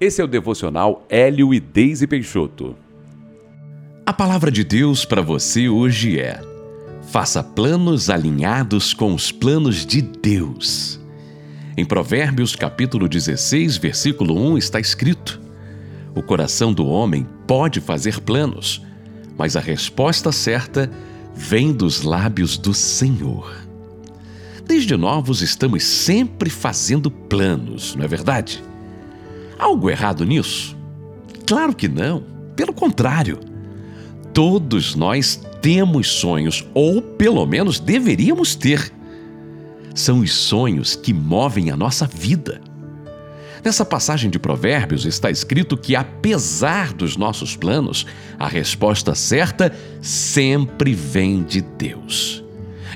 Esse é o devocional Hélio e Deise Peixoto. A palavra de Deus para você hoje é: faça planos alinhados com os planos de Deus. Em Provérbios capítulo 16, versículo 1 está escrito: O coração do homem pode fazer planos, mas a resposta certa vem dos lábios do Senhor. Desde novos estamos sempre fazendo planos, não é verdade? Algo errado nisso? Claro que não. Pelo contrário. Todos nós temos sonhos, ou pelo menos deveríamos ter. São os sonhos que movem a nossa vida. Nessa passagem de Provérbios está escrito que, apesar dos nossos planos, a resposta certa sempre vem de Deus.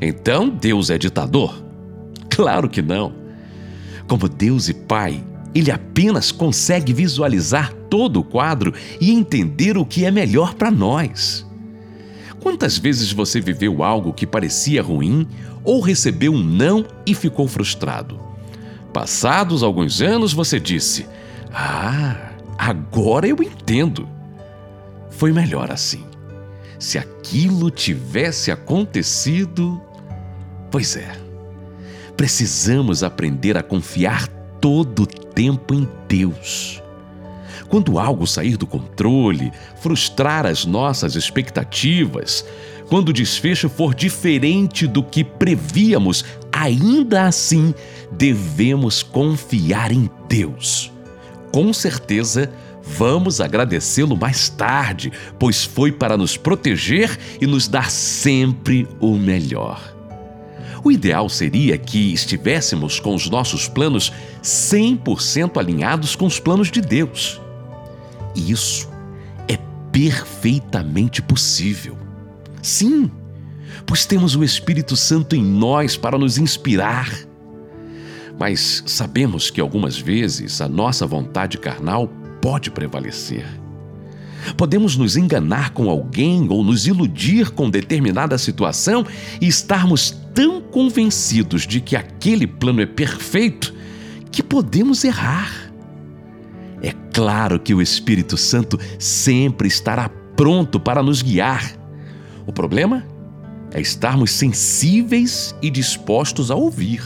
Então, Deus é ditador? Claro que não. Como Deus e Pai, ele apenas consegue visualizar todo o quadro e entender o que é melhor para nós. Quantas vezes você viveu algo que parecia ruim ou recebeu um não e ficou frustrado? Passados alguns anos, você disse: Ah, agora eu entendo. Foi melhor assim. Se aquilo tivesse acontecido. Pois é. Precisamos aprender a confiar todo o tempo em Deus. Quando algo sair do controle, frustrar as nossas expectativas, quando o desfecho for diferente do que prevíamos, ainda assim devemos confiar em Deus. Com certeza, vamos agradecê-lo mais tarde, pois foi para nos proteger e nos dar sempre o melhor. O ideal seria que estivéssemos com os nossos planos 100% alinhados com os planos de Deus. E isso é perfeitamente possível. Sim, pois temos o Espírito Santo em nós para nos inspirar. Mas sabemos que algumas vezes a nossa vontade carnal pode prevalecer. Podemos nos enganar com alguém ou nos iludir com determinada situação e estarmos tão convencidos de que aquele plano é perfeito que podemos errar. É claro que o Espírito Santo sempre estará pronto para nos guiar. O problema é estarmos sensíveis e dispostos a ouvir.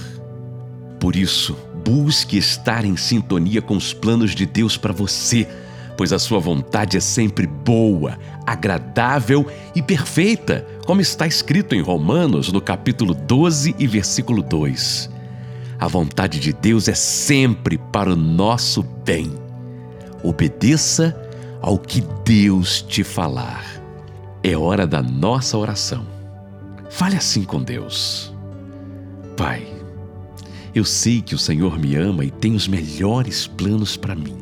Por isso, busque estar em sintonia com os planos de Deus para você pois a sua vontade é sempre boa, agradável e perfeita, como está escrito em Romanos, no capítulo 12 e versículo 2. A vontade de Deus é sempre para o nosso bem. Obedeça ao que Deus te falar. É hora da nossa oração. Fale assim com Deus. Pai, eu sei que o Senhor me ama e tem os melhores planos para mim.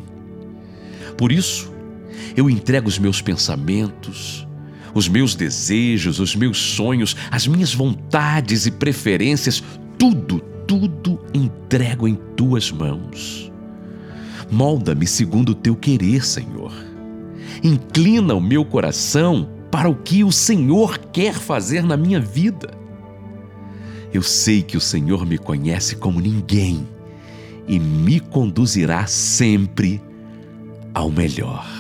Por isso, eu entrego os meus pensamentos, os meus desejos, os meus sonhos, as minhas vontades e preferências, tudo, tudo entrego em tuas mãos. Molda-me segundo o teu querer, Senhor. Inclina o meu coração para o que o Senhor quer fazer na minha vida. Eu sei que o Senhor me conhece como ninguém e me conduzirá sempre ao melhor.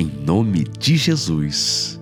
Em nome de Jesus.